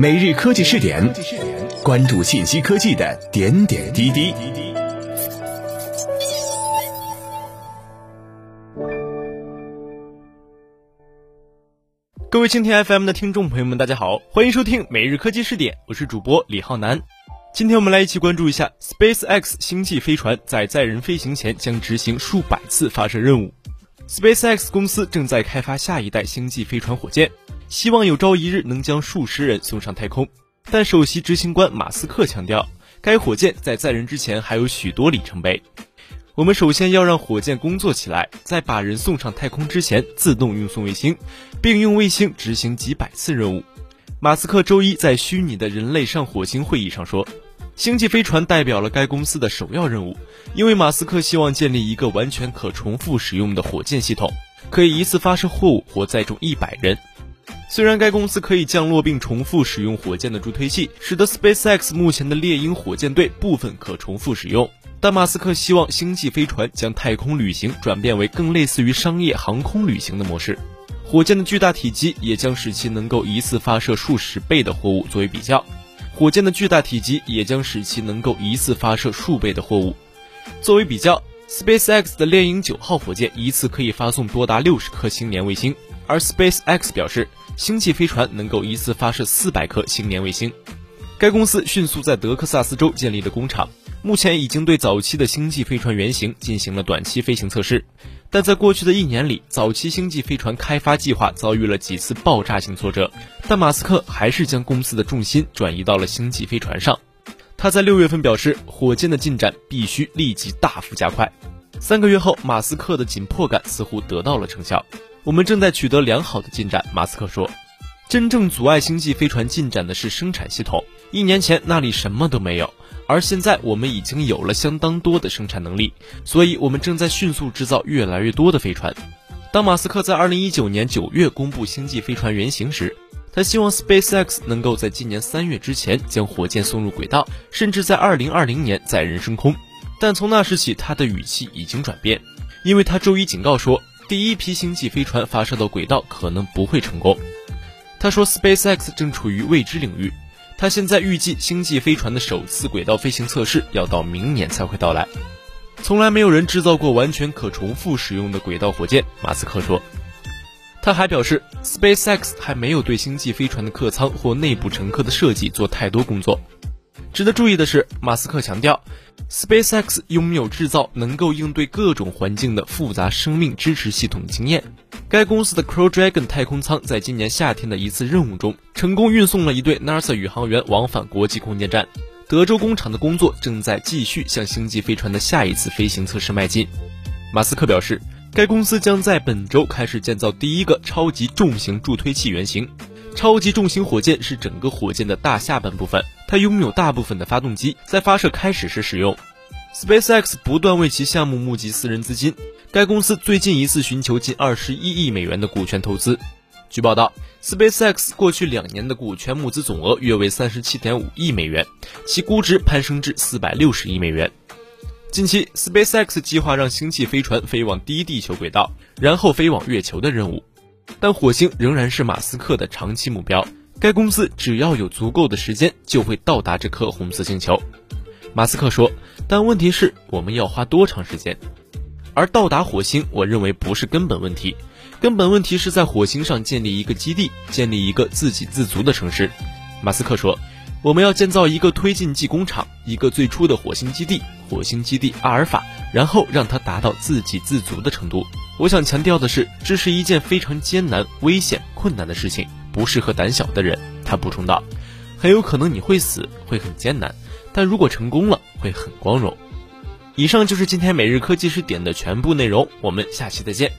每日科技试点，关注信息科技的点点滴滴。各位蜻蜓 FM 的听众朋友们，大家好，欢迎收听每日科技试点，我是主播李浩南。今天我们来一起关注一下 SpaceX 星际飞船在载人飞行前将执行数百次发射任务。SpaceX 公司正在开发下一代星际飞船火箭。希望有朝一日能将数十人送上太空，但首席执行官马斯克强调，该火箭在载人之前还有许多里程碑。我们首先要让火箭工作起来，在把人送上太空之前，自动运送卫星，并用卫星执行几百次任务。马斯克周一在虚拟的人类上火星会议上说，星际飞船代表了该公司的首要任务，因为马斯克希望建立一个完全可重复使用的火箭系统，可以一次发射货物或载重一百人。虽然该公司可以降落并重复使用火箭的助推器，使得 SpaceX 目前的猎鹰火箭队部分可重复使用，但马斯克希望星际飞船将太空旅行转变为更类似于商业航空旅行的模式。火箭的巨大体积也将使其能够一次发射数十倍的货物。作为比较，火箭的巨大体积也将使其能够一次发射数倍的货物。作为比较，SpaceX 的猎鹰九号火箭一次可以发送多达六十颗星链卫星，而 SpaceX 表示。星际飞船能够一次发射四百颗星链卫星。该公司迅速在德克萨斯州建立的工厂，目前已经对早期的星际飞船原型进行了短期飞行测试。但在过去的一年里，早期星际飞船开发计划遭遇了几次爆炸性挫折。但马斯克还是将公司的重心转移到了星际飞船上。他在六月份表示，火箭的进展必须立即大幅加快。三个月后，马斯克的紧迫感似乎得到了成效。我们正在取得良好的进展，马斯克说。真正阻碍星际飞船进展的是生产系统。一年前那里什么都没有，而现在我们已经有了相当多的生产能力，所以我们正在迅速制造越来越多的飞船。当马斯克在2019年9月公布星际飞船原型时，他希望 SpaceX 能够在今年3月之前将火箭送入轨道，甚至在2020年载人升空。但从那时起，他的语气已经转变，因为他周一警告说。第一批星际飞船发射到轨道可能不会成功，他说，SpaceX 正处于未知领域。他现在预计星际飞船的首次轨道飞行测试要到明年才会到来。从来没有人制造过完全可重复使用的轨道火箭，马斯克说。他还表示，SpaceX 还没有对星际飞船的客舱或内部乘客的设计做太多工作。值得注意的是，马斯克强调，SpaceX 拥有制造能够应对各种环境的复杂生命支持系统的经验。该公司的 Crew Dragon 太空舱在今年夏天的一次任务中，成功运送了一对 NASA 宇航员往返国际空间站。德州工厂的工作正在继续向星际飞船的下一次飞行测试迈进。马斯克表示，该公司将在本周开始建造第一个超级重型助推器原型。超级重型火箭是整个火箭的大下半部分，它拥有大部分的发动机在发射开始时使用。SpaceX 不断为其项目募集私人资金，该公司最近一次寻求近二十一亿美元的股权投资。据报道，SpaceX 过去两年的股权募资总额约为三十七点五亿美元，其估值攀升至四百六十亿美元。近期，SpaceX 计划让星际飞船飞往低地球轨道，然后飞往月球的任务。但火星仍然是马斯克的长期目标。该公司只要有足够的时间，就会到达这颗红色星球。马斯克说：“但问题是，我们要花多长时间？而到达火星，我认为不是根本问题。根本问题是在火星上建立一个基地，建立一个自给自足的城市。”马斯克说。我们要建造一个推进剂工厂，一个最初的火星基地——火星基地阿尔法，然后让它达到自给自足的程度。我想强调的是，这是一件非常艰难、危险、困难的事情，不适合胆小的人。他补充道：“很有可能你会死，会很艰难，但如果成功了，会很光荣。”以上就是今天每日科技视点的全部内容，我们下期再见。